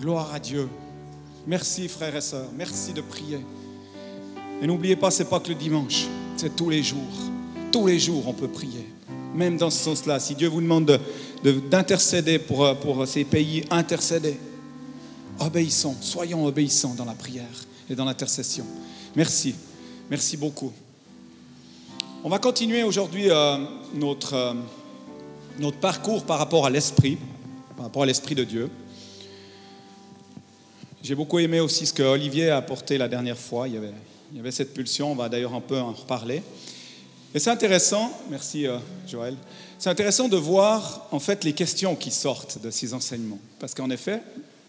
Gloire à Dieu. Merci frères et sœurs, merci de prier. Et n'oubliez pas, c'est pas que le dimanche, c'est tous les jours. Tous les jours, on peut prier. Même dans ce sens-là, si Dieu vous demande d'intercéder pour, pour ces pays, intercédez. Obéissons, soyons obéissants dans la prière et dans l'intercession. Merci, merci beaucoup. On va continuer aujourd'hui euh, notre, euh, notre parcours par rapport à l'Esprit, par rapport à l'Esprit de Dieu. J'ai beaucoup aimé aussi ce que Olivier a apporté la dernière fois. Il y avait, cette pulsion, on va d'ailleurs un peu en reparler. Et c'est intéressant, merci euh, Joël, c'est intéressant de voir en fait les questions qui sortent de ces enseignements. Parce qu'en effet,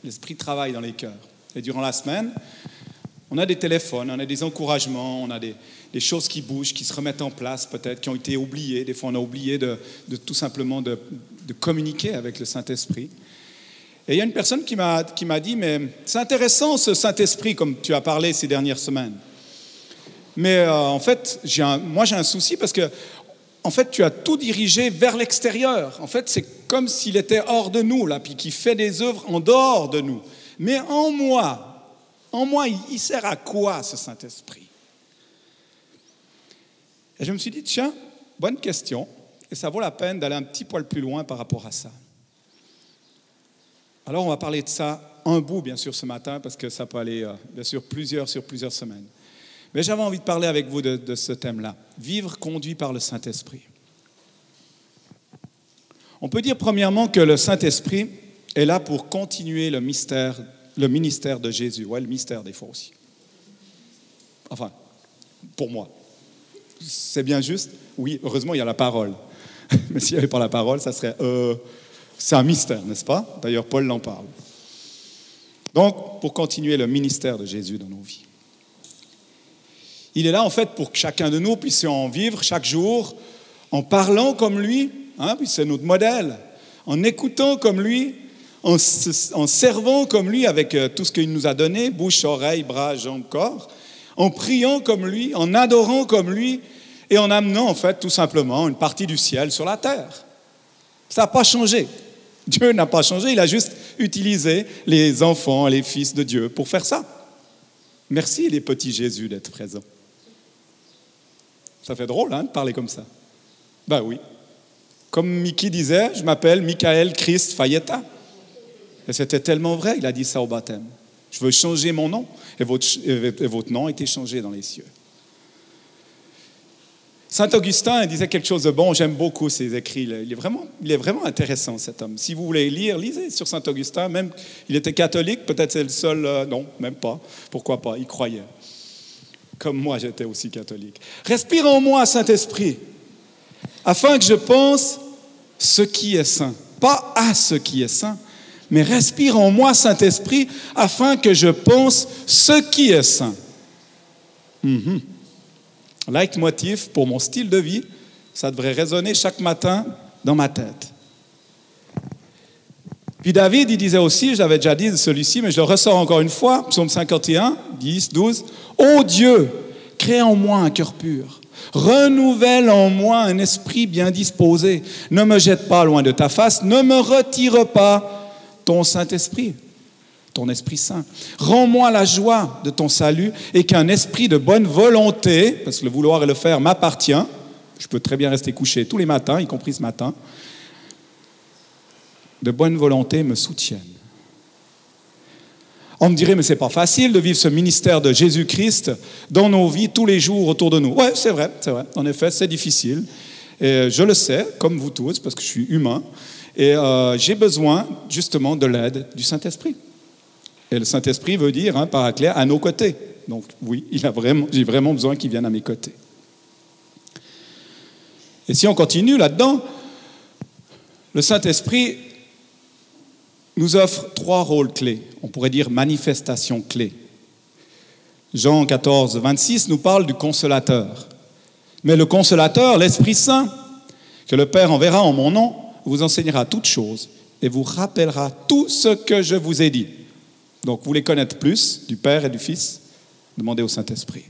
l'Esprit travaille dans les cœurs. Et durant la semaine, on a des téléphones, on a des encouragements, on a des, choses qui bougent, qui se remettent en place peut-être, qui ont été oubliées. Des fois, on a oublié de, tout simplement de, communiquer avec le Saint-Esprit. Et il y a une personne qui m'a dit, mais c'est intéressant ce Saint-Esprit, comme tu as parlé ces dernières semaines. Mais euh, en fait, moi j'ai un souci parce que, en fait, tu as tout dirigé vers l'extérieur. En fait, c'est comme s'il était hors de nous, là, puis qui fait des œuvres en dehors de nous. Mais en moi, en moi, il sert à quoi ce Saint-Esprit? Et je me suis dit, tiens, bonne question, et ça vaut la peine d'aller un petit poil plus loin par rapport à ça. Alors, on va parler de ça un bout, bien sûr, ce matin, parce que ça peut aller, euh, bien sûr, plusieurs sur plusieurs semaines. Mais j'avais envie de parler avec vous de, ce thème-là. Vivre conduit par le Saint-Esprit. On peut dire premièrement que le Saint-Esprit est là pour continuer le mystère, le ministère de Jésus. Ouais, le mystère des fois aussi. Enfin, pour moi. C'est bien juste? Oui, heureusement, il y a la parole. Mais s'il n'y avait pas la parole, ça serait... Euh, c'est un mystère, n'est-ce pas? D'ailleurs, Paul l'en parle. Donc, pour continuer le ministère de Jésus dans nos vies. Il est là en fait pour que chacun de nous puisse en vivre chaque jour en parlant comme lui, hein, puis c'est notre modèle, en écoutant comme lui, en, servant comme lui avec euh, tout ce qu'il nous a donné, bouche, oreille, bras, jambes, corps, en priant comme lui, en adorant comme lui et en amenant en fait tout simplement une partie du ciel sur la terre. Ça n'a pas changé. Dieu n'a pas changé, il a juste utilisé les enfants les fils de Dieu pour faire ça. Merci les petits Jésus d'être présents. Ça fait drôle hein, de parler comme ça. Ben oui. Comme Mickey disait, je m'appelle Michael Christ Fayetta. Et c'était tellement vrai, il a dit ça au baptême. Je veux changer mon nom. Et votre, et votre nom a été changé dans les cieux. Saint Augustin disait quelque chose de bon, j'aime beaucoup ses écrits. Il est, vraiment, il est vraiment intéressant, cet homme. Si vous voulez lire, lisez sur Saint Augustin. Même, il était catholique, peut-être c'est le seul. Euh, non, même pas. Pourquoi pas? Il croyait comme moi j'étais aussi catholique. Respire en moi, Saint-Esprit, afin que je pense ce qui est saint. Pas à ce qui est saint, mais respire en moi, Saint-Esprit, afin que je pense ce qui est saint. Mm Leitmotiv pour mon style de vie, ça devrait résonner chaque matin dans ma tête. Puis David, il disait aussi, j'avais déjà dit celui-ci, mais je le ressors encore une fois, psaume 51, 10, 12, Ô Dieu, crée en moi un cœur pur, renouvelle en moi un esprit bien disposé, ne me jette pas loin de ta face, ne me retire pas ton Saint-Esprit, ton Esprit Saint. Rends-moi la joie de ton salut et qu'un esprit de bonne volonté, parce que le vouloir et le faire m'appartient, je peux très bien rester couché tous les matins, y compris ce matin, de bonne volonté me soutiennent. On me dirait, mais c'est pas facile de vivre ce ministère de Jésus-Christ dans nos vies tous les jours autour de nous. Ouais, c'est vrai, c'est vrai. En effet, c'est difficile. Et je le sais, comme vous tous, parce que je suis humain. Et euh, j'ai besoin justement de l'aide du Saint-Esprit. Et le Saint-Esprit veut dire, hein, par clair, à nos côtés. Donc oui, il a vraiment, j'ai vraiment besoin qu'il vienne à mes côtés. Et si on continue là-dedans, le Saint-Esprit nous offre trois rôles clés, on pourrait dire manifestations clés. Jean 14, 26 nous parle du consolateur. Mais le consolateur, l'Esprit Saint, que le Père enverra en mon nom, vous enseignera toutes choses et vous rappellera tout ce que je vous ai dit. Donc, vous voulez connaître plus du Père et du Fils Demandez au Saint-Esprit.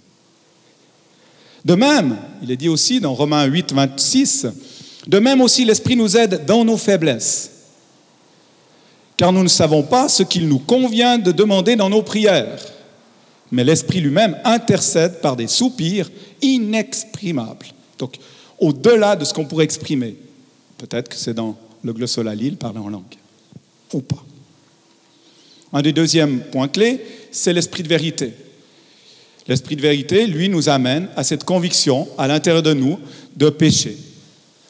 De même, il est dit aussi dans Romains 8, 26, de même aussi l'Esprit nous aide dans nos faiblesses car nous ne savons pas ce qu'il nous convient de demander dans nos prières. Mais l'Esprit lui-même intercède par des soupirs inexprimables. Donc, au-delà de ce qu'on pourrait exprimer. Peut-être que c'est dans le glossolalie, parler en langue. Ou pas. Un des deuxièmes points clés, c'est l'esprit de vérité. L'esprit de vérité, lui, nous amène à cette conviction à l'intérieur de nous de péché.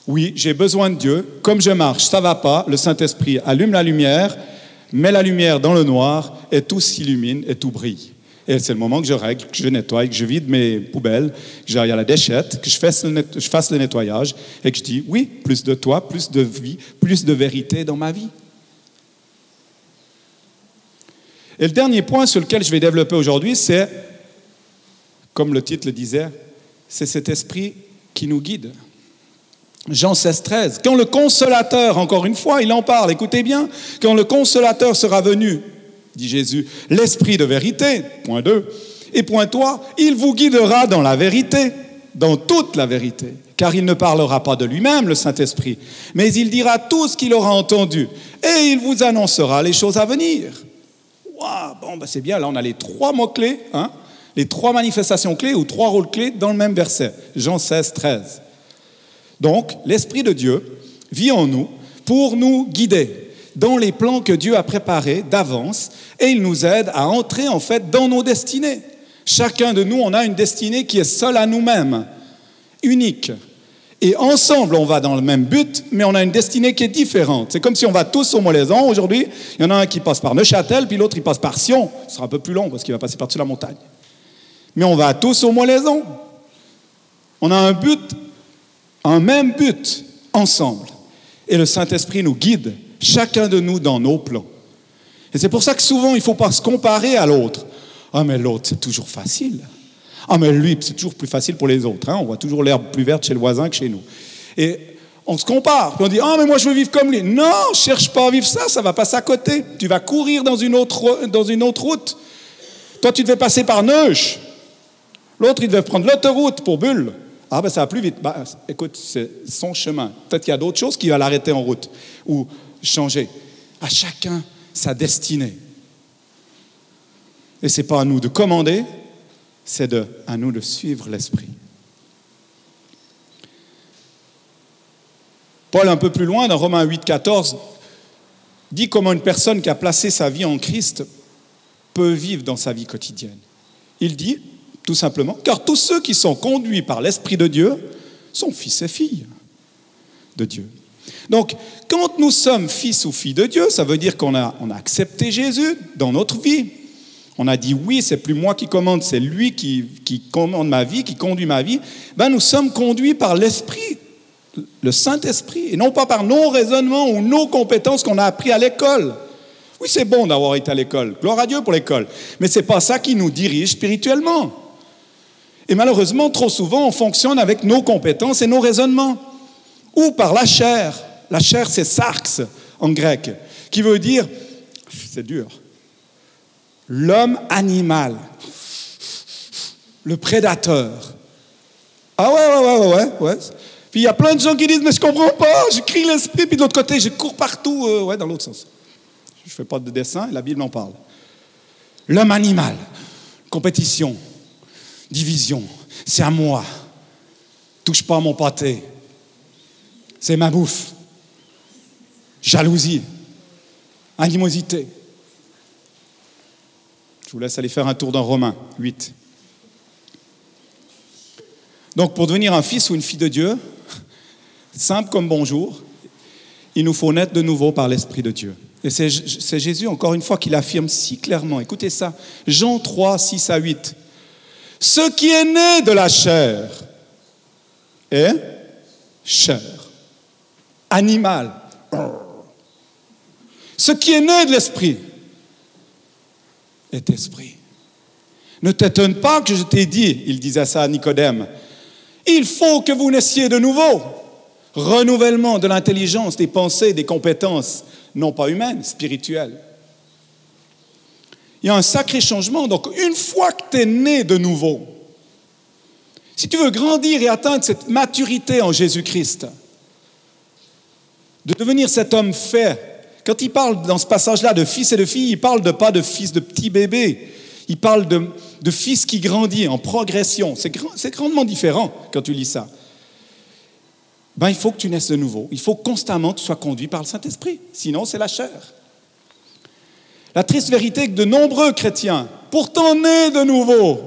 Oui, j'ai besoin de Dieu. Comme je marche, ça va pas. Le Saint-Esprit allume la lumière, met la lumière dans le noir et tout s'illumine et tout brille. Et c'est le moment que je règle, que je nettoie, que je vide mes poubelles, que j'aille à la déchette, que je fasse, le je fasse le nettoyage et que je dis oui, plus de toi, plus de vie, plus de vérité dans ma vie. Et le dernier point sur lequel je vais développer aujourd'hui, c'est, comme le titre le disait, c'est cet esprit qui nous guide. Jean 16, 13. Quand le consolateur, encore une fois, il en parle, écoutez bien, quand le consolateur sera venu, dit Jésus, l'esprit de vérité, point 2, et point 3, il vous guidera dans la vérité, dans toute la vérité, car il ne parlera pas de lui-même, le Saint-Esprit, mais il dira tout ce qu'il aura entendu, et il vous annoncera les choses à venir bon, ben c'est bien, là on a les trois mots-clés, hein, les trois manifestations clés ou trois rôles clés dans le même verset, Jean 16, 13. Donc, l'Esprit de Dieu vit en nous pour nous guider dans les plans que Dieu a préparés d'avance et il nous aide à entrer en fait dans nos destinées. Chacun de nous, on a une destinée qui est seule à nous-mêmes, unique. Et ensemble, on va dans le même but, mais on a une destinée qui est différente. C'est comme si on va tous au Molaison aujourd'hui. Il y en a un qui passe par Neuchâtel, puis l'autre, il passe par Sion. Ce sera un peu plus long parce qu'il va passer par-dessus la montagne. Mais on va tous au Molaison. On a un but, un même but, ensemble. Et le Saint-Esprit nous guide, chacun de nous, dans nos plans. Et c'est pour ça que souvent, il ne faut pas se comparer à l'autre. Ah, mais l'autre, c'est toujours facile. Ah, mais lui, c'est toujours plus facile pour les autres. Hein. On voit toujours l'herbe plus verte chez le voisin que chez nous. Et on se compare. Puis on dit, ah, mais moi, je veux vivre comme lui. Non, cherche pas à vivre ça, ça va passer à côté. Tu vas courir dans une autre, dans une autre route. Toi, tu devais passer par Neuch. L'autre, il devait prendre l'autoroute pour Bulle. Ah, ben ça va plus vite. Bah, écoute, c'est son chemin. Peut-être qu'il y a d'autres choses qui va l'arrêter en route ou changer. À chacun sa destinée. Et ce n'est pas à nous de commander, c'est à nous de suivre l'Esprit. Paul, un peu plus loin, dans Romains 8, 14, dit comment une personne qui a placé sa vie en Christ peut vivre dans sa vie quotidienne. Il dit, tout simplement, car tous ceux qui sont conduits par l'Esprit de Dieu sont fils et filles de Dieu. Donc, quand nous sommes fils ou filles de Dieu, ça veut dire qu'on a, on a accepté Jésus dans notre vie on a dit oui, c'est plus moi qui commande, c'est lui qui, commande ma vie, qui conduit ma vie, ben nous sommes conduits par l'Esprit, le Saint-Esprit, et non pas par nos raisonnements ou nos compétences qu'on a appris à l'école. Oui, c'est bon d'avoir été à l'école, gloire à Dieu pour l'école, mais ce n'est pas ça qui nous dirige spirituellement. Et malheureusement, trop souvent, on fonctionne avec nos compétences et nos raisonnements, ou par la chair. La chair, c'est sarx en grec, qui veut dire, c'est dur, l'homme animal, le prédateur. Ah ouais, ouais, ouais, ouais, ouais. Puis il y a plein de gens qui disent, mais je comprends pas, je crie l'esprit, puis de l'autre côté, je cours partout, euh, ouais, dans l'autre sens. Je fais pas de dessin, la Bible en parle. L'homme animal, compétition, division, c'est à moi. Touche pas à mon pâté. C'est ma bouffe. Jalousie, animosité. Je vous laisse aller faire un tour dans Romains 8. Donc pour devenir un fils ou une fille de Dieu, simple comme bonjour, il nous faut naître de nouveau par l'Esprit de Dieu. Et c'est Jésus, encore une fois, qui l'affirme si clairement. Écoutez ça, Jean 3, 6 à 8. Ce qui est né de la chair est chair, animal. Ce qui est né de l'Esprit est esprit. Ne t'étonne pas que je t'ai dit, il disait ça à Nicodème, il faut que vous naissiez de nouveau. Renouvellement de l'intelligence, des pensées, des compétences, non pas humaines, spirituelles. Il y a un sacré changement. Donc, une fois que tu es né de nouveau, si tu veux grandir et atteindre cette maturité en Jésus-Christ, de devenir cet homme fait Quand il parle dans ce passage-là de fils et de filles, il parle de pas de fils de petits bébés. Il parle de, fils qui grandit en progression. C'est grandement différent quand tu lis ça. Ben, il faut que tu naisses de nouveau. Il faut constamment que tu sois conduit par le Saint-Esprit. Sinon, c'est la chair. La triste vérité est que de nombreux chrétiens, pourtant nés de nouveau,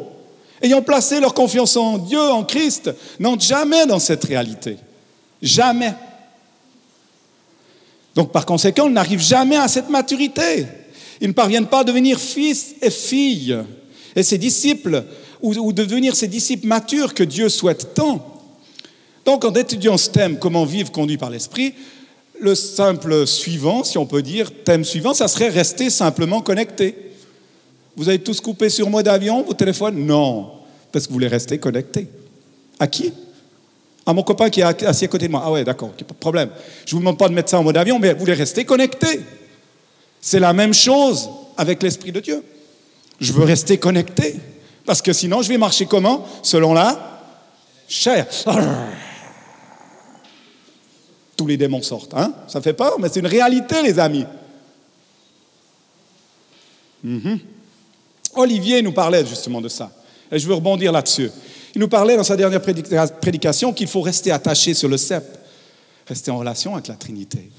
ayant placé leur confiance en Dieu, en Christ, n'entrent jamais dans cette réalité. Jamais. Donc par conséquent, ils n'arrivent jamais à cette maturité. Ils ne parviennent pas à devenir fils et filles. Et ces disciples, ou, devenir ces disciples matures que Dieu souhaite tant. Donc en étudiant ce thème, comment vivre conduit par l'Esprit, le simple suivant, si on peut dire, thème suivant, ça serait rester simplement connecté. Vous avez tous coupé sur mode avion, vos téléphones? Non, parce que vous voulez rester connecté. À qui? À mon copain qui est assis à côté de moi. Ah ouais, d'accord, pas de problème. Je ne vous demande pas de mettre ça en mode avion, mais vous voulez rester connecté. C'est la même chose avec l'Esprit de Dieu. Je veux rester connecté, parce que sinon je vais marcher comment? Selon la chair tous les démons sortent. Hein? Ça fait peur, mais c'est une réalité, les amis. Mhm. Olivier nous parlait justement de ça. Et je veux rebondir là-dessus. Il nous parlait dans sa dernière prédication qu'il faut rester attaché sur le cep, rester en relation avec la Trinité.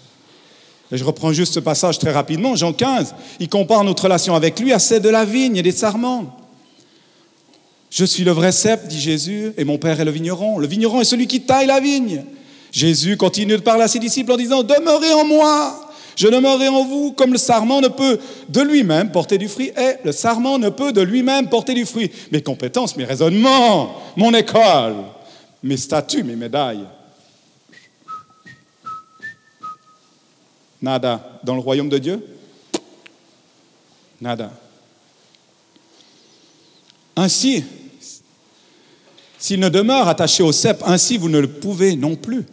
Et je reprends juste ce passage très rapidement. Jean 15, il compare notre relation avec lui à celle de la vigne et des sarments. Je suis le vrai cep, dit Jésus, et mon Père est le vigneron. Le vigneron est celui qui taille la vigne. Jésus continue de parler à ses disciples en disant, demeurez en moi, je demeurerai en vous, comme le sarment ne peut de lui-même porter du fruit. Et le sarment ne peut de lui-même porter du fruit. Mes compétences, mes raisonnements, mon école, mes statuts, mes médailles. Nada. Dans le royaume de Dieu? Nada. Ainsi, s'il ne demeure attaché au cep, ainsi vous ne le pouvez non plus.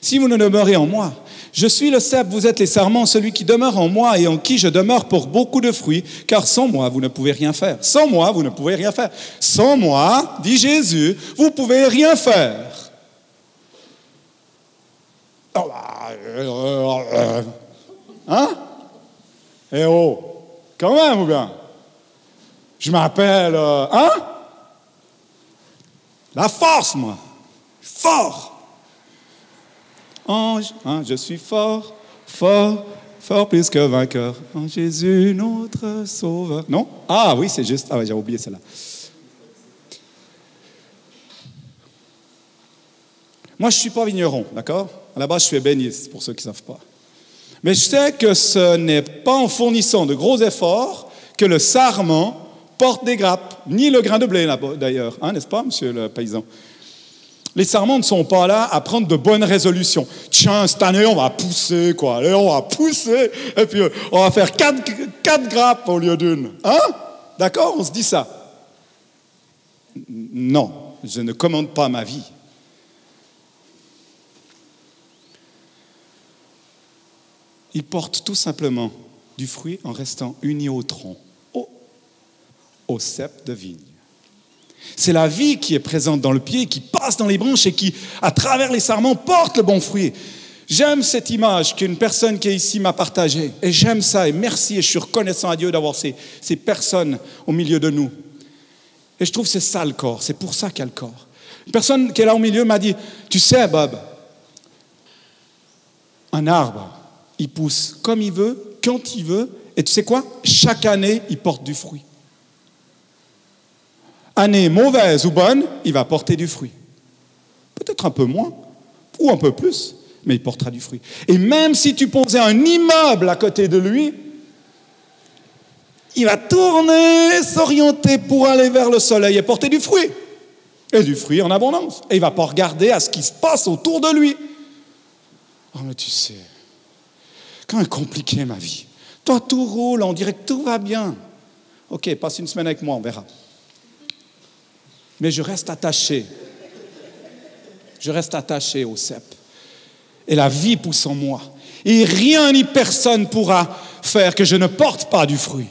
Si vous ne demeurez en moi, je suis le cep, vous êtes les serments, celui qui demeure en moi et en qui je demeure pour beaucoup de fruits, car sans moi, vous ne pouvez rien faire. Sans moi, vous ne pouvez rien faire. Sans moi, dit Jésus, vous pouvez rien faire. Oh, bah, euh, euh, hein? Eh oh, quand même, ou bien? Je m'appelle, euh, hein? La force, moi. Fort. Ange, hein, je suis fort, fort, fort plus que vainqueur. En Jésus, notre sauveur. Non? Ah oui, c'est juste. Ah oui, j'ai oublié celle-là. Moi, je ne suis pas vigneron, d'accord? À la base, je suis ébéniste, pour ceux qui ne savent pas. Mais je sais que ce n'est pas en fournissant de gros efforts que le sarment porte des grappes, ni le grain de blé, d'ailleurs, hein, n'est-ce pas, monsieur le paysan? Les serments ne sont pas là à prendre de bonnes résolutions. Tiens, cette année, on va pousser, quoi. Allez, on va pousser. Et puis, euh, on va faire quatre, grappes au lieu d'une. Hein? D'accord? On se dit ça. Non, je ne commande pas ma vie. Il porte tout simplement du fruit en restant uni au tronc, au, au cep de vigne. C'est la vie qui est présente dans le pied, qui passe dans les branches et qui, à travers les sarments, porte le bon fruit. J'aime cette image qu'une personne qui est ici m'a partagée. Et j'aime ça. Et merci. Et je suis reconnaissant à Dieu d'avoir ces, ces personnes au milieu de nous. Et je trouve que c'est ça le corps. C'est pour ça qu'il y a le corps. Une personne qui est là au milieu m'a dit, tu sais, Bob, un arbre, il pousse comme il veut, quand il veut. Et tu sais quoi? Chaque année, il porte du fruit année mauvaise ou bonne, il va porter du fruit. Peut-être un peu moins ou un peu plus, mais il portera du fruit. Et même si tu posais un immeuble à côté de lui, il va tourner, s'orienter pour aller vers le soleil et porter du fruit. Et du fruit en abondance. Et il va pas regarder à ce qui se passe autour de lui. Oh, mais tu sais, quand est compliqué ma vie. Toi, tout roule, on dirait que tout va bien. Ok, passe une semaine avec moi, on verra mais je reste attaché. Je reste attaché au cep. Et la vie pousse en moi. Et rien ni personne pourra faire que je ne porte pas du fruit.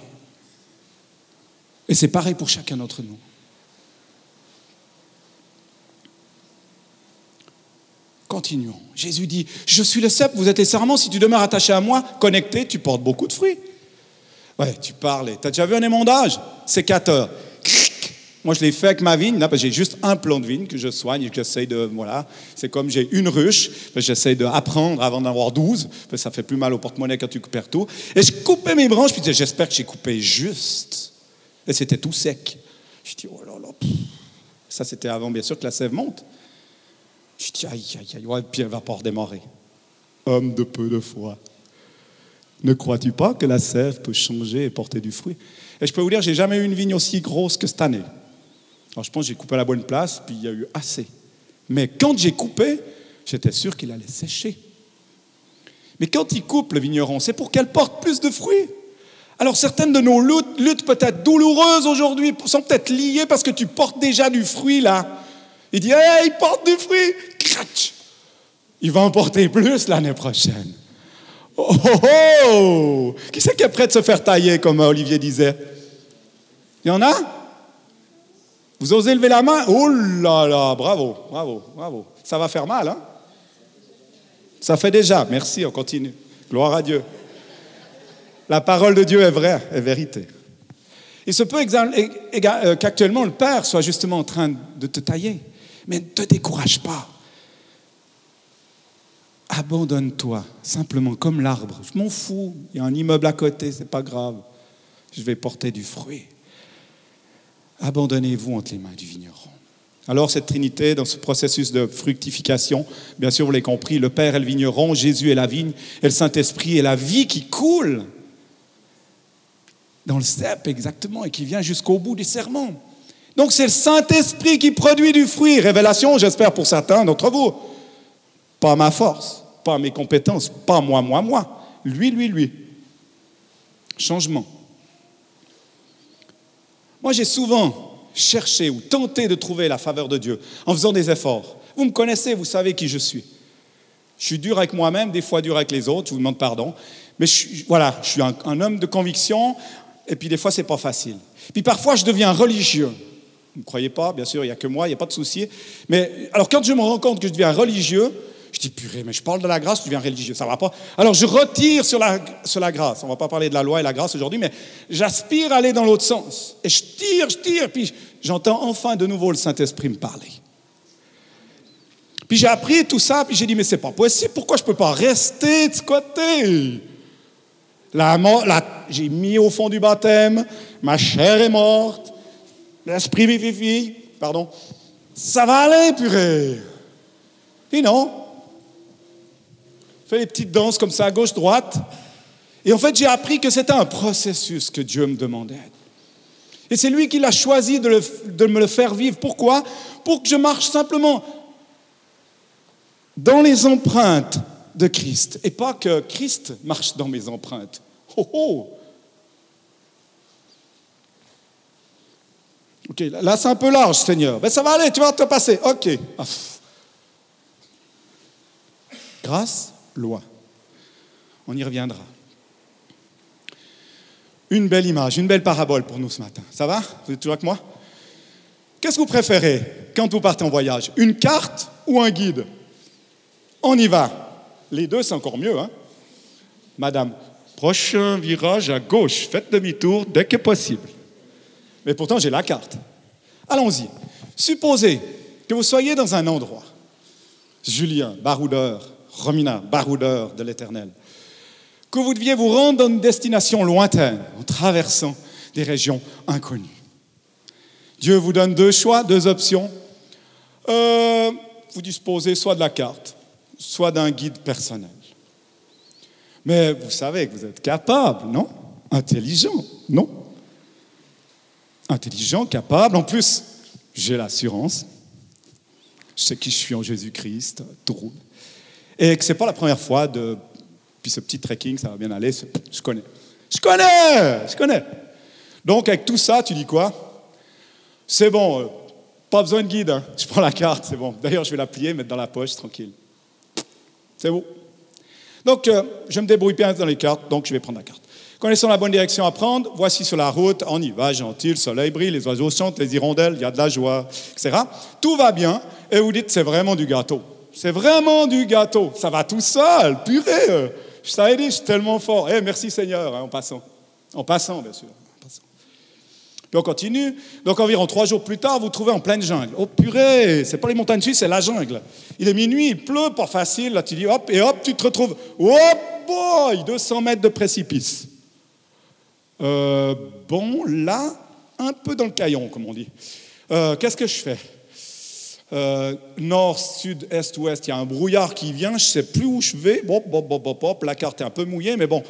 Et c'est pareil pour chacun d'entre nous. Continuons. Jésus dit, je suis le cep, vous êtes les serments, si tu demeures attaché à moi, connecté, tu portes beaucoup de fruits. Ouais, tu parles. Tu as déjà vu un émondage? Sécateur. Moi, je l'ai fait avec ma vigne. j'ai juste un plant de vigne que je soigne et que j'essaie de. Voilà. C'est comme j'ai une ruche. J'essaie d'apprendre avant d'en avoir 12. Ça fait plus mal au porte-monnaie quand tu coupes tout. Et je coupais mes branches. Puis j'espère que j'ai coupé juste. Et c'était tout sec. Je dis, oh là là. Ça, c'était avant, bien sûr, que la sève monte. Je dis, aïe, aïe, aïe. Ouais, puis elle va pas redémarrer. Homme de peu de foi. Ne crois-tu pas que la sève peut changer et porter du fruit? Et je peux vous dire, j'ai jamais eu une vigne aussi grosse que cette année. Alors je pense que j'ai coupé à la bonne place, puis il y a eu assez. Mais quand j'ai coupé, j'étais sûr qu'il allait sécher. Mais quand il coupe le vigneron, c'est pour qu'elle porte plus de fruits. Alors certaines de nos luttes, peut-être douloureuses aujourd'hui, sont peut-être liées parce que tu portes déjà du fruit là. Il dit, hey, il porte du fruit. Cratch. Il va en porter plus l'année prochaine. Oh, oh, oh! Qui c'est qui est prêt de se faire tailler, comme Olivier disait? Il y en a? Vous osez lever la main? Oh là là, bravo, bravo, bravo. Ça va faire mal, hein? Ça fait déjà. Merci, on continue. Gloire à Dieu. La parole de Dieu est vraie, est vérité. Il se peut euh, qu'actuellement le Père soit justement en train de te tailler, mais ne te décourage pas. Abandonne-toi, simplement comme l'arbre. Je m'en fous, il y a un immeuble à côté, c'est pas grave. Je vais porter du fruit. Abandonnez-vous entre les mains du vigneron. Alors cette Trinité, dans ce processus de fructification, bien sûr, vous l'avez compris, le Père est le vigneron, Jésus est la vigne, et le Saint-Esprit est la vie qui coule dans le cep exactement et qui vient jusqu'au bout du serment. Donc c'est le Saint-Esprit qui produit du fruit. Révélation, j'espère pour certains d'entre vous. Pas ma force, pas mes compétences, pas moi, moi, moi. Lui, lui, lui. Changement. Moi, j'ai souvent cherché ou tenté de trouver la faveur de Dieu en faisant des efforts. Vous me connaissez, vous savez qui je suis. Je suis dur avec moi-même, des fois dur avec les autres, je vous demande pardon. Mais voilà, je suis un, homme de conviction, et puis des fois, c'est pas facile. Puis parfois, je deviens religieux. Vous ne croyez pas, bien sûr, il n'y a que moi, il n'y a pas de souci. Mais alors, quand je me rends compte que je deviens religieux, je dis, purée, mais je parle de la grâce, je deviens religieux, ça va pas. Alors, je retire sur la, sur la grâce. On va pas parler de la loi et la grâce aujourd'hui, mais j'aspire à aller dans l'autre sens. Et je tire, je tire, puis j'entends enfin de nouveau le Saint-Esprit me parler. Puis j'ai appris tout ça, puis j'ai dit, mais c'est pas possible, pourquoi je peux pas rester de ce côté? La, j'ai mis au fond du baptême, ma chair est morte, l'esprit vivifie, pardon. Ça va aller, purée. Et non. Fais les petites danses comme ça, gauche, droite. Et en fait, j'ai appris que c'était un processus que Dieu me demandait. Et c'est lui qui l'a choisi de, me le faire vivre. Pourquoi? Pour que je marche simplement dans les empreintes de Christ. Et pas que Christ marche dans mes empreintes. Oh, oh. Ok, là c'est un peu large, Seigneur. Mais ça va aller, tu vas te passer. Ok. Ah. Grâce, loi. On y reviendra. Une belle image, une belle parabole pour nous ce matin. Ça va? Vous êtes toujours avec moi? Qu'est-ce que vous préférez quand vous partez en voyage? Une carte ou un guide? On y va. Les deux, c'est encore mieux. Hein? Madame, prochain virage à gauche, faites demi-tour dès que possible. Mais pourtant, j'ai la carte. Allons-y. Supposez que vous soyez dans un endroit. Julien, baroudeur, Romina, baroudeur de l'Éternel. Que vous deviez vous rendre dans une destination lointaine en traversant des régions inconnues. Dieu vous donne deux choix, deux options. Euh, vous disposez soit de la carte, soit d'un guide personnel. Mais vous savez que vous êtes capable, non? Intelligent, non? Intelligent, capable. En plus, j'ai l'assurance. Je sais qui je suis en Jésus-Christ, tout Et que ce n'est pas la première fois de. Puis ce petit trekking, ça va bien aller. Je connais. Je connais Je connais Donc, avec tout ça, tu dis quoi? C'est bon, euh, pas besoin de guide. Hein. Je prends la carte, c'est bon. D'ailleurs, je vais la plier, mettre dans la poche, tranquille. C'est bon. Donc, euh, je me débrouille bien dans les cartes, donc je vais prendre la carte. Connaissons la bonne direction à prendre. Voici sur la route, on y va, gentil, le soleil brille, les oiseaux chantent, les hirondelles, il y a de la joie, etc. Tout va bien, et vous dites, c'est vraiment du gâteau. C'est vraiment du gâteau. Ça va tout seul, purée. Je je suis tellement fort. Eh, merci Seigneur, hein, en passant. En passant, bien sûr. Puis on continue. Donc environ trois jours plus tard, vous vous trouvez en pleine jungle. Oh purée, c'est pas les montagnes suisses, c'est la jungle. Il est minuit, il pleut, pas facile. Là, tu dis hop, et hop, tu te retrouves. Hop, boy, 200 mètres de précipice. Euh, bon, là, un peu dans le caillon, comme on dit. Euh, Qu'est-ce que je fais? Euh, Nord, sud, est, ouest, il y a un brouillard qui vient, je ne sais plus où je vais. Bon, la carte est un peu mouillée, mais bon,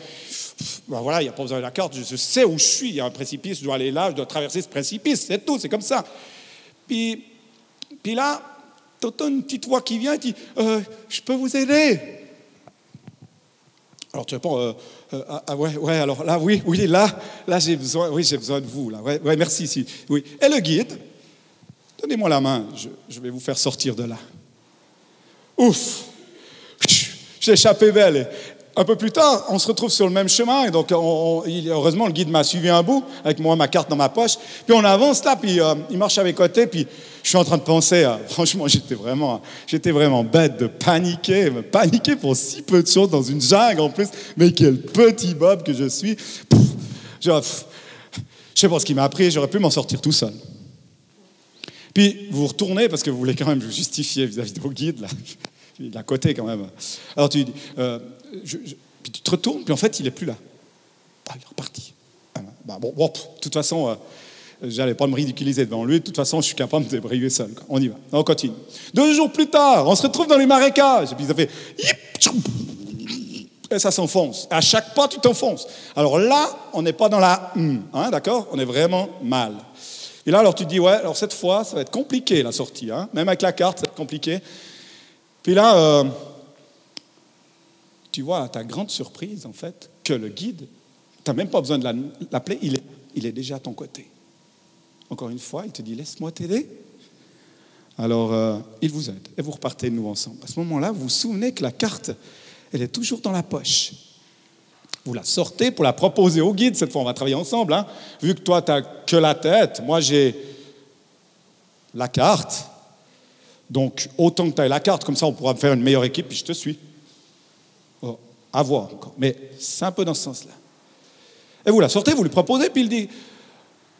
ben voilà, il n'y a pas besoin de la carte, je, sais où je suis, il y a un précipice, je dois aller là, je dois traverser ce précipice, c'est tout, c'est comme ça. Puis, puis là, tu entends une petite voix qui vient et dit Euh, Je peux vous aider alors tu réponds, euh, ah, ah, ouais, ouais, alors là, oui, oui, là, là j'ai besoin, oui, j'ai besoin de vous, là, ouais, ouais, merci, oui. Et le guide, donnez-moi la main, je, vais vous faire sortir de là. Ouf, j'ai échappé belle. Un peu plus tard, on se retrouve sur le même chemin, et donc heureusement le guide m'a suivi un bout, avec moi ma carte dans ma poche, puis on avance là, puis euh, il marche à mes côtés, puis je suis en train de penser, franchement, j'étais vraiment, j'étais vraiment bête de paniquer, me paniquer pour si peu de choses dans une jungle en plus, mais quel petit bob que je suis. Je, pff, sais pas ce qui m'a appris, j'aurais pu m'en sortir tout seul. Puis vous retournez parce que vous voulez quand même vous justifier vis-à-vis de vos guides, là. Il est à côté quand même. Alors tu dis, euh, puis tu te retournes, puis en fait il est plus là. Ah, il est reparti. Ah, bah, bon, bon, de toute façon, euh, j'allais pas me ridiculiser devant lui. De toute façon, je suis capable de me seul. On y va. On continue. Deux jours plus tard, on se retrouve dans les marécages. Et puis ça fait. Et ça s'enfonce. À chaque pas, tu t'enfonces. Alors là, on n'est pas dans la hum, hein, d'accord? On est vraiment mal. Et là, alors tu te dis, ouais, alors cette fois, ça va être compliqué la sortie. Hein? Même avec la carte, ça va être compliqué. Puis là, euh, tu vois à ta grande surprise, en fait, que le guide, tu n'as même pas besoin de la- l'appeler, il est, il est déjà à ton côté. Encore une fois, il te dit, laisse-moi t'aider. Alors, euh, il vous aide et vous repartez de nouveau ensemble. À ce moment-là, vous vous souvenez que la carte, elle est toujours dans la poche. Vous la sortez pour la proposer au guide. Cette fois, on va travailler ensemble. hein. Vu que toi, tu n'as que la tête, moi, j'ai la carte. Donc, autant que tu aies la carte, comme ça, on pourra faire une meilleure équipe, puis je te suis. Oh, à voir encore. Mais c'est un peu dans ce sens-là. Et vous la sortez, vous lui proposez, puis il dit,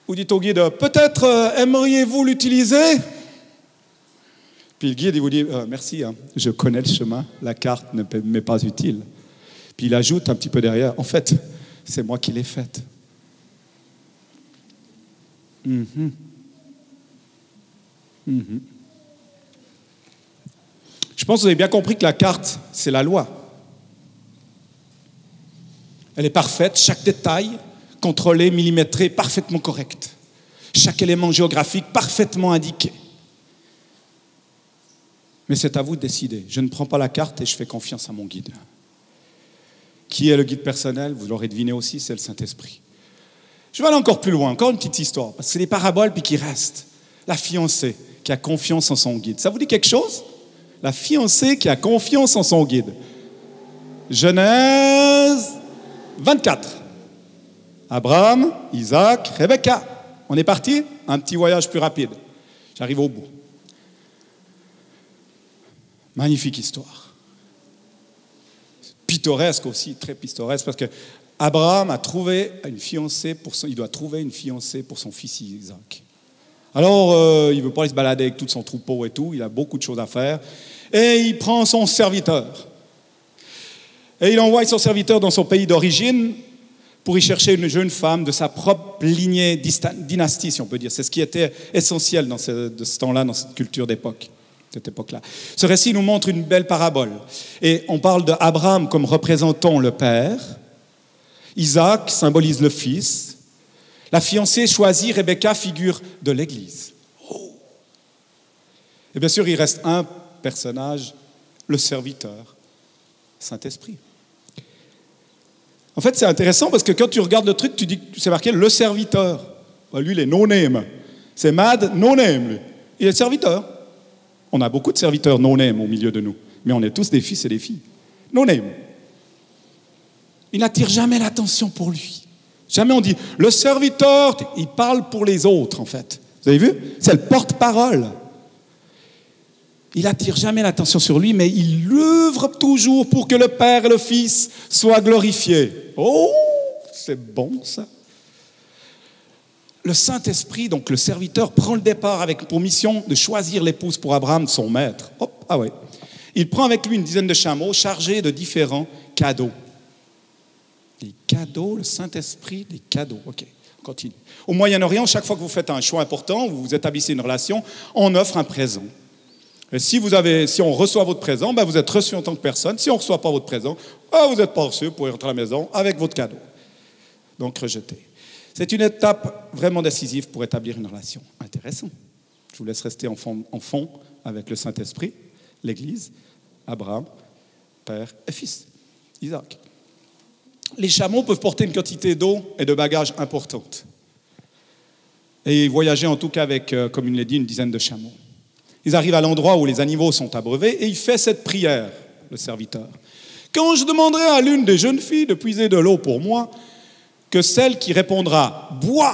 vous dites au guide, peut-être euh, aimeriez-vous l'utiliser? Puis le guide, il vous dit, Euh, merci, hein, je connais le chemin, la carte ne m'est pas utile. Puis il ajoute un petit peu derrière, en fait, c'est moi qui l'ai faite. Mhm. Mhm. Je pense que vous avez bien compris que la carte, c'est la loi. Elle est parfaite, chaque détail contrôlé, millimétré, parfaitement correct. Chaque élément géographique parfaitement indiqué. Mais c'est à vous de décider. Je ne prends pas la carte et je fais confiance à mon guide. Qui est le guide personnel? Vous l'aurez deviné aussi, c'est le Saint-Esprit. Je vais aller encore plus loin, encore une petite histoire, parce que c'est des paraboles puis qui restent. La fiancée qui a confiance en son guide. Ça vous dit quelque chose? La fiancée qui a confiance en son guide. Genèse 24. Abraham, Isaac, Rebecca. On est parti? Un petit voyage plus rapide. J'arrive au bout. Magnifique histoire. Pittoresque aussi, très pittoresque, parce que Abraham a trouvé une fiancée pour son, il doit trouver une fiancée pour son fils Isaac. Alors, euh, il ne veut pas aller se balader avec tout son troupeau et tout, il a beaucoup de choses à faire. Et il prend son serviteur. Et il envoie son serviteur dans son pays d'origine pour y chercher une jeune femme de sa propre lignée, dynastie, si on peut dire. C'est ce qui était essentiel dans de ce temps-là, dans cette culture d'époque, cette époque-là. Ce récit nous montre une belle parabole. Et on parle d'Abraham comme représentant le père. Isaac symbolise le fils. La fiancée choisie, Rebecca, figure de l'Église. Et bien sûr, il reste un personnage, le serviteur, Saint-Esprit. En fait, c'est intéressant parce que quand tu regardes le truc, tu dis, c'est marqué le serviteur. Ben, lui, il est no-name. C'est Mad no-name. Il est serviteur. On a beaucoup de serviteurs no-name au milieu de nous, mais on est tous des fils et des filles. No-name. Il n'attire jamais l'attention pour lui. Jamais on dit le serviteur, il parle pour les autres en fait. Vous avez vu? C'est le porte-parole. Il attire jamais l'attention sur lui, mais il œuvre toujours pour que le Père et le Fils soient glorifiés. Oh, c'est bon ça. Le Saint-Esprit, donc le serviteur, prend le départ avec pour mission de choisir l'épouse pour Abraham, son maître. Hop, ah ouais. Il prend avec lui une dizaine de chameaux chargés de différents cadeaux. Des cadeaux, le Saint-Esprit, des cadeaux. Ok, on continue. Au Moyen-Orient, chaque fois que vous faites un choix important, vous établissez une relation, on offre un présent. Et si, on reçoit votre présent, ben vous êtes reçu en tant que personne. Si on ne reçoit pas votre présent, oh, vous n'êtes pas reçu, vous pouvez rentrer à la maison avec votre cadeau. Donc rejeté. C'est une étape vraiment décisive pour établir une relation. Intéressant. Je vous laisse rester en fond, avec le Saint-Esprit, l'Église, Abraham, Père et Fils, Isaac. Les chameaux peuvent porter une quantité d'eau et de bagages importante. Et voyager en tout cas avec, euh, comme il l'a dit, une dizaine de chameaux. Ils arrivent à l'endroit où les animaux sont abreuvés et il fait cette prière, le serviteur. Quand je demanderai à l'une des jeunes filles de puiser de l'eau pour moi, que celle qui répondra Bois,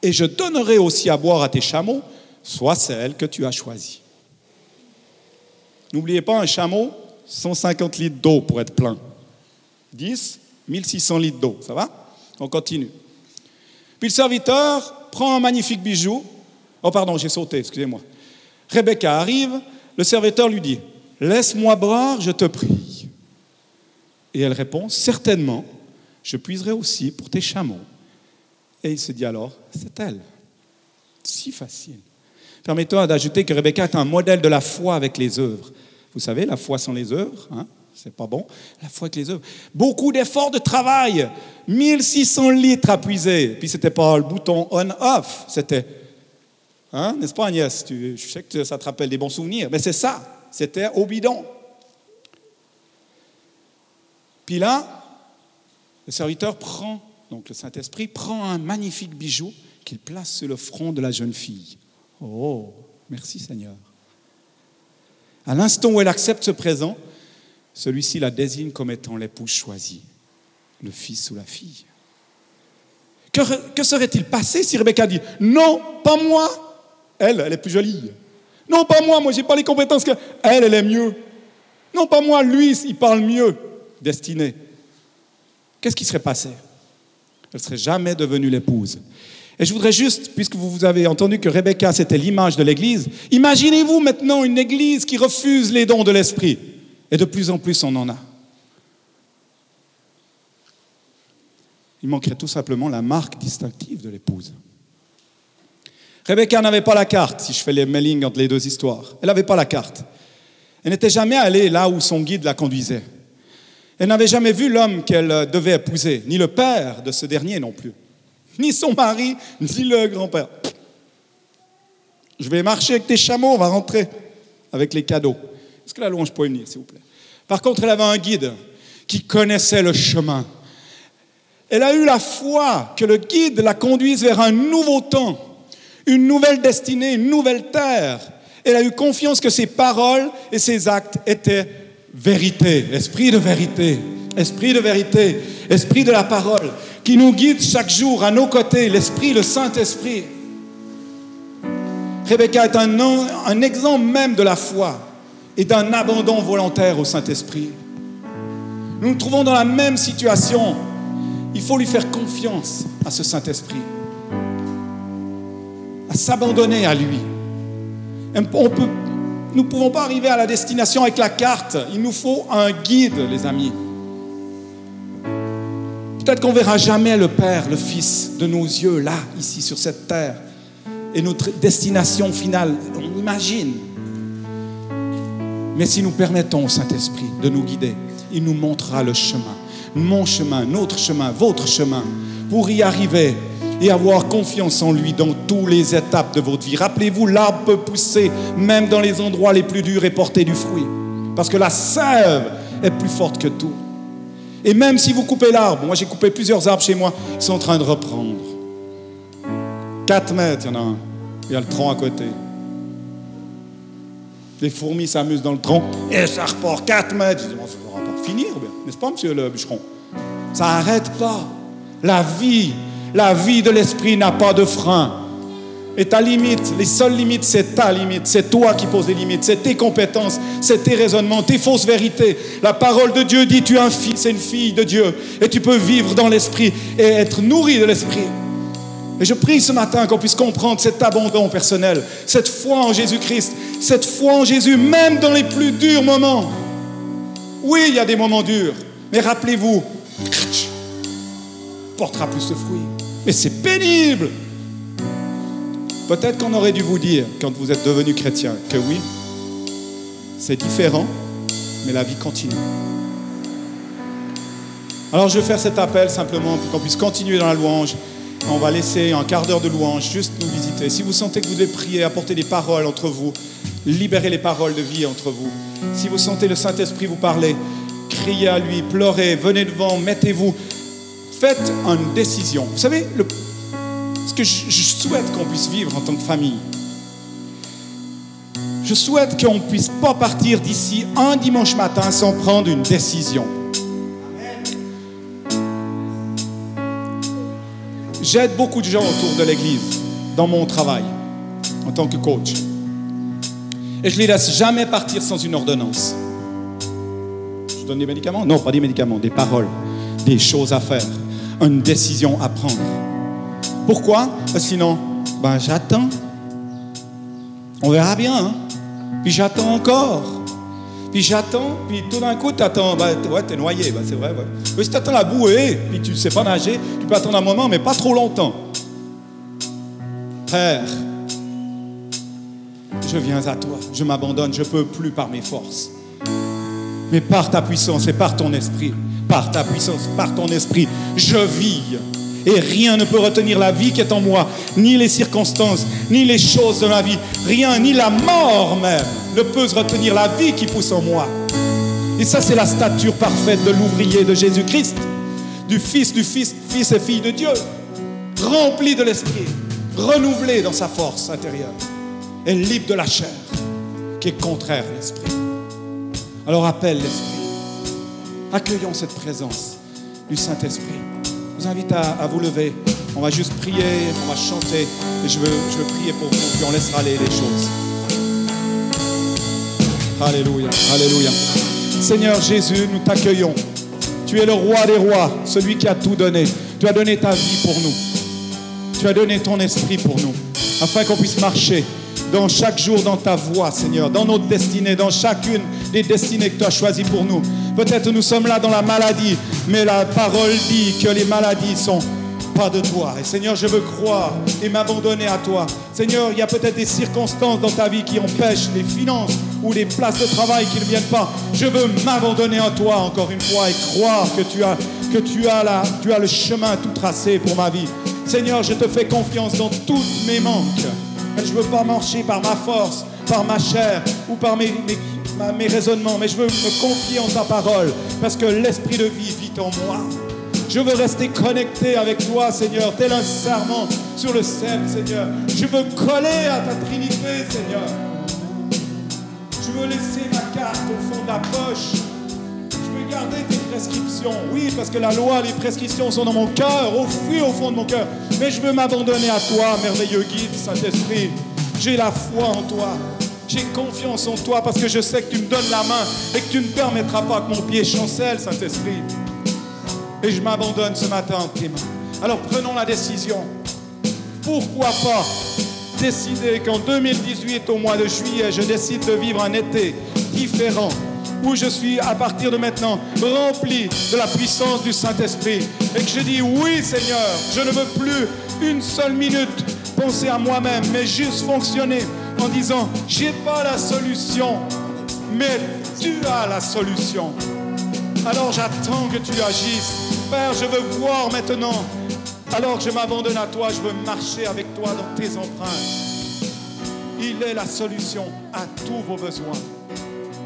et je donnerai aussi à boire à tes chameaux, soit celle que tu as choisie. N'oubliez pas, un chameau, 150 litres d'eau pour être plein. 10, 1600 litres d'eau. Ça va? On continue. Puis le serviteur prend un magnifique bijou. Oh, pardon, j'ai sauté, excusez-moi. Rebecca arrive, le serviteur lui dit, Laisse-moi boire, je te prie. Et elle répond, Certainement, je puiserai aussi pour tes chameaux. Et il se dit alors, c'est elle. Si facile. Permettez-moi d'ajouter que Rebecca est un modèle de la foi avec les œuvres. Vous savez, la foi sans les œuvres, hein, c'est pas bon. La foi avec les œuvres. Beaucoup d'efforts de travail, 1600 litres à puiser. Puis c'était pas le bouton on-off, c'était Hein, n'est-ce pas Agnès? Je sais que ça te rappelle des bons souvenirs. Mais c'est ça, c'était au bidon. Puis là, le serviteur prend, donc le Saint-Esprit, prend un magnifique bijou qu'il place sur le front de la jeune fille. Oh, merci Seigneur. À l'instant où elle accepte ce présent, celui-ci la désigne comme étant l'épouse choisie, le fils ou la fille. Que, serait-il passé si Rebecca dit Non, pas moi, elle, elle est plus jolie. Non, pas moi, moi, j'ai pas les compétences que. Elle, elle est mieux. Non, pas moi, lui, il parle mieux. Destinée. Qu'est-ce qui serait passé? Elle ne serait jamais devenue l'épouse. Et je voudrais juste, puisque vous avez entendu que Rebecca, c'était l'image de l'Église, imaginez-vous maintenant une Église qui refuse les dons de l'Esprit. Et de plus en plus, on en a. Il manquerait tout simplement la marque distinctive de l'épouse. Rebecca n'avait pas la carte, si je fais les mailings entre les deux histoires. Elle n'avait pas la carte. Elle n'était jamais allée là où son guide la conduisait. Elle n'avait jamais vu l'homme qu'elle devait épouser, ni le père de ce dernier non plus, ni son mari, ni le grand-père. Je vais marcher avec tes chameaux, on va rentrer avec les cadeaux. Est-ce que la louange peut venir, s'il vous plaît? Par contre, elle avait un guide qui connaissait le chemin. Elle a eu la foi que le guide la conduise vers un nouveau temps une nouvelle destinée, une nouvelle terre. Elle a eu confiance que ses paroles et ses actes étaient vérité, esprit de vérité, esprit de vérité, esprit de la parole, qui nous guide chaque jour à nos côtés, l'esprit, le Saint-Esprit. Rebecca est un, un exemple même de la foi et d'un abandon volontaire au Saint-Esprit. Nous nous trouvons dans la même situation. Il faut lui faire confiance à ce Saint-Esprit à s'abandonner à lui. On peut, nous ne pouvons pas arriver à la destination avec la carte. Il nous faut un guide, les amis. Peut-être qu'on verra jamais le Père, le Fils de nos yeux, là, ici, sur cette terre. Et notre destination finale, on imagine. Mais si nous permettons au Saint-Esprit de nous guider, il nous montrera le chemin. Mon chemin, notre chemin, votre chemin, pour y arriver et avoir confiance en lui dans toutes les étapes de votre vie. Rappelez-vous, l'arbre peut pousser même dans les endroits les plus durs et porter du fruit. Parce que la sève est plus forte que tout. Et même si vous coupez l'arbre, moi j'ai coupé plusieurs arbres chez moi, ils sont en train de reprendre. 4 mètres, il y en a un. Il y a le tronc à côté. Les fourmis s'amusent dans le tronc et ça repart 4 mètres. Je dis, ça ne va pas finir, n'est-ce pas, monsieur le bûcheron? Ça n'arrête pas. La vie la vie de l'esprit n'a pas de frein. Et ta limite, les seules limites, c'est ta limite. C'est toi qui poses les limites. C'est tes compétences, c'est tes raisonnements, tes fausses vérités. La parole de Dieu dit tu es un fils et une fille de Dieu. Et tu peux vivre dans l'esprit et être nourri de l'esprit. Et je prie ce matin qu'on puisse comprendre cet abandon personnel, cette foi en Jésus-Christ, cette foi en Jésus, même dans les plus durs moments. Oui, il y a des moments durs, mais rappelez-vous, portera plus de fruits. Mais c'est pénible. Peut-être qu'on aurait dû vous dire, quand vous êtes devenu chrétien, que oui, c'est différent, mais la vie continue. Alors je vais faire cet appel simplement pour qu'on puisse continuer dans la louange. On va laisser un quart d'heure de louange juste nous visiter. Si vous sentez que vous devez prier, apporter des paroles entre vous, libérer les paroles de vie entre vous. Si vous sentez le Saint-Esprit vous parler, criez à lui, pleurez, venez devant, mettez-vous. Faites une décision. Vous savez, ce que je, je souhaite qu'on puisse vivre en tant que famille, je souhaite qu'on ne puisse pas partir d'ici un dimanche matin sans prendre une décision. J'aide beaucoup de gens autour de l'Église, dans mon travail, en tant que coach. Et je ne les laisse jamais partir sans une ordonnance. Je donne des médicaments? Non, pas des médicaments, des paroles, des choses à faire, une décision à prendre. Pourquoi? Sinon, ben, j'attends. On verra bien. Hein? Puis j'attends encore. Puis j'attends, puis tout d'un coup, tu attends. Ben, ouais, t'es noyé, ben, c'est vrai. Mais si tu attends la bouée, puis tu ne sais pas nager, tu peux attendre un moment, mais pas trop longtemps. Père, je viens à toi, je m'abandonne, je ne peux plus par mes forces. Mais par ta puissance et par ton esprit, par ta puissance, par ton esprit, je vis. Et rien ne peut retenir la vie qui est en moi, ni les circonstances, ni les choses de ma vie. Rien, ni la mort même, ne peut retenir la vie qui pousse en moi. Et ça, c'est la stature parfaite de l'ouvrier de Jésus-Christ, du Fils, du Fils, Fils et fille de Dieu, rempli de l'Esprit, renouvelé dans sa force intérieure, et libre de la chair, qui est contraire à l'Esprit. Alors appelle l'Esprit. Accueillons cette présence du Saint-Esprit. Je vous invite à, vous lever. On va juste prier, on va chanter. Et je veux, prier pour vous, puis on laissera aller les choses. Alléluia, Alléluia. Seigneur Jésus, nous t'accueillons. Tu es le roi des rois, celui qui a tout donné. Tu as donné ta vie pour nous. Tu as donné ton esprit pour nous, afin qu'on puisse marcher dans chaque jour dans ta voie, Seigneur, dans notre destinée, dans chacune des destinées que tu as choisies pour nous. Peut-être nous sommes là dans la maladie, mais la parole dit que les maladies sont pas de toi. Et Seigneur, je veux croire et m'abandonner à toi. Seigneur, il y a peut-être des circonstances dans ta vie qui empêchent les finances ou les places de travail qui ne viennent pas. Je veux m'abandonner à toi encore une fois et croire que tu as, le chemin tout tracé pour ma vie. Seigneur, je te fais confiance dans tous mes manques. Je ne veux pas marcher par ma force, par ma chair ou par mes, mes raisonnements, mais je veux me confier en ta parole parce que l'esprit de vie vit en moi. Je veux rester connecté avec toi, Seigneur, tel un serment sur le sel, Seigneur. Je veux coller à ta Trinité, Seigneur. Je veux laisser ma carte au fond de la poche. Je veux garder tes prescriptions. Oui, parce que la loi, les prescriptions sont dans mon cœur, au fond, au fond de mon cœur. Mais je veux m'abandonner à toi, merveilleux guide, Saint-Esprit. J'ai la foi en toi. J'ai confiance en toi parce que je sais que tu me donnes la main et que tu ne permettras pas que mon pied chancelle, Saint-Esprit. Et je m'abandonne ce matin en tes. Alors prenons la décision. Pourquoi pas décider qu'en 2018, au mois de juillet, je décide de vivre un été différent, où je suis à partir de maintenant rempli de la puissance du Saint-Esprit, et que je dis oui Seigneur, je ne veux plus une seule minute penser à moi-même, mais juste fonctionner en disant, j'ai pas la solution, mais tu as la solution. Alors j'attends que tu agisses. Père, je veux voir maintenant. Alors que je m'abandonne à toi, je veux marcher avec toi dans tes empreintes. Il est la solution à tous vos besoins.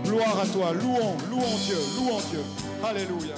Gloire à toi. Louons, louons Dieu, louons Dieu. Alléluia.